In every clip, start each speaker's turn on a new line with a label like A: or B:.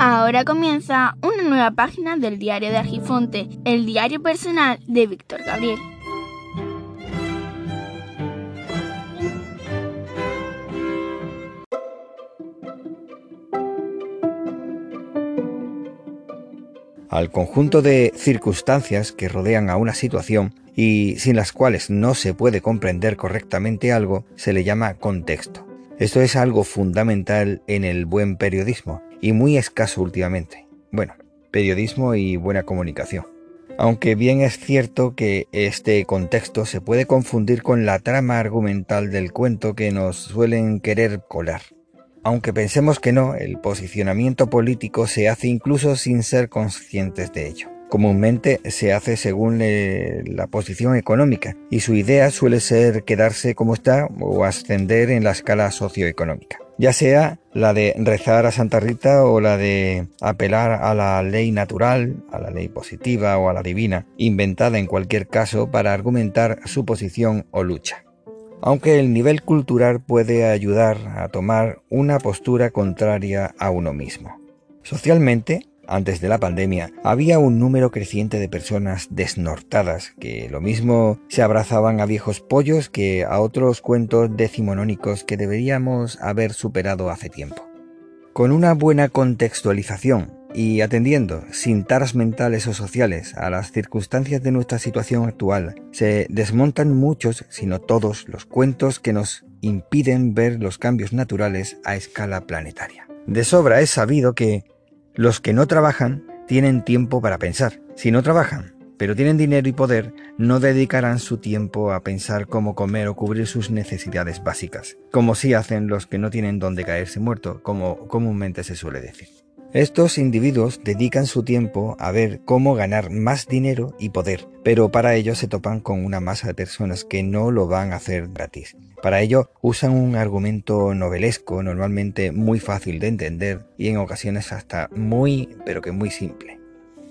A: Ahora comienza una nueva página del diario de Argifonte, el diario personal de Víctor Gabriel.
B: Al conjunto de circunstancias que rodean a una situación y sin las cuales no se puede comprender correctamente algo, se le llama contexto. Esto es algo fundamental en el buen periodismo y muy escaso últimamente. Bueno, periodismo y buena comunicación. Aunque bien es cierto que este contexto se puede confundir con la trama argumental del cuento que nos suelen querer colar. Aunque pensemos que no, el posicionamiento político se hace incluso sin ser conscientes de ello. Comúnmente se hace según la posición económica y su idea suele ser quedarse como está o ascender en la escala socioeconómica ya sea la de rezar a Santa Rita o la de apelar a la ley natural, a la ley positiva o a la divina, inventada en cualquier caso para argumentar su posición o lucha. Aunque el nivel cultural puede ayudar a tomar una postura contraria a uno mismo. Socialmente, antes de la pandemia, había un número creciente de personas desnortadas que lo mismo se abrazaban a viejos pollos que a otros cuentos decimonónicos que deberíamos haber superado hace tiempo. Con una buena contextualización y atendiendo sin taras mentales o sociales a las circunstancias de nuestra situación actual, se desmontan muchos, si no todos, los cuentos que nos impiden ver los cambios naturales a escala planetaria. De sobra es sabido que los que no trabajan tienen tiempo para pensar. Si no trabajan, pero tienen dinero y poder, no dedicarán su tiempo a pensar cómo comer o cubrir sus necesidades básicas, como si hacen los que no tienen dónde caerse muerto, como comúnmente se suele decir. Estos individuos dedican su tiempo a ver cómo ganar más dinero y poder, pero para ello se topan con una masa de personas que no lo van a hacer gratis. Para ello usan un argumento novelesco, normalmente muy fácil de entender y en ocasiones hasta muy, pero que muy simple.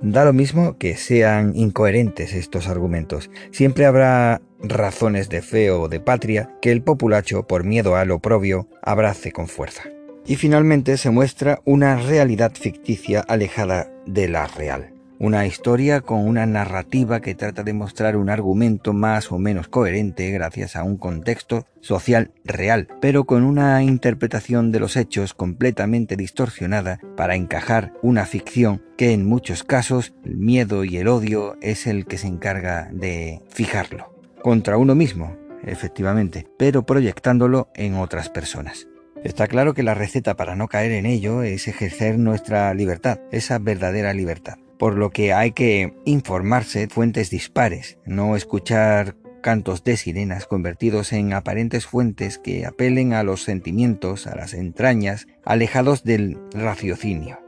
B: Da lo mismo que sean incoherentes estos argumentos. Siempre habrá razones de fe o de patria que el populacho, por miedo al oprobio, abrace con fuerza. Y finalmente se muestra una realidad ficticia alejada de la real. Una historia con una narrativa que trata de mostrar un argumento más o menos coherente gracias a un contexto social real, pero con una interpretación de los hechos completamente distorsionada para encajar una ficción que en muchos casos el miedo y el odio es el que se encarga de fijarlo. Contra uno mismo, efectivamente, pero proyectándolo en otras personas. Está claro que la receta para no caer en ello es ejercer nuestra libertad, esa verdadera libertad. Por lo que hay que informarse fuentes dispares, no escuchar cantos de sirenas convertidos en aparentes fuentes que apelen a los sentimientos, a las entrañas, alejados del raciocinio.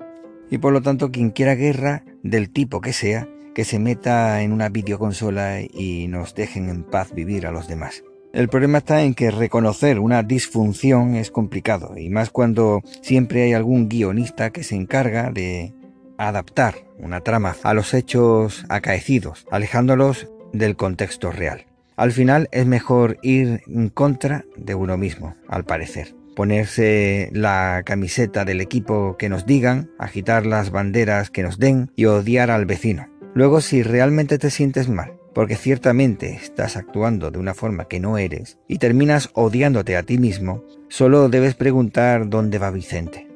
B: Y por lo tanto, quien quiera guerra, del tipo que sea, que se meta en una videoconsola y nos dejen en paz vivir a los demás. El problema está en que reconocer una disfunción es complicado, y más cuando siempre hay algún guionista que se encarga de adaptar una trama a los hechos acaecidos, alejándolos del contexto real. Al final es mejor ir en contra de uno mismo, al parecer. Ponerse la camiseta del equipo que nos digan, agitar las banderas que nos den y odiar al vecino. Luego, si realmente te sientes mal, porque ciertamente estás actuando de una forma que no eres y terminas odiándote a ti mismo, solo debes preguntar dónde va Vicente.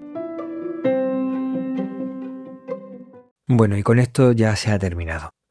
C: Bueno, y con esto ya se ha terminado.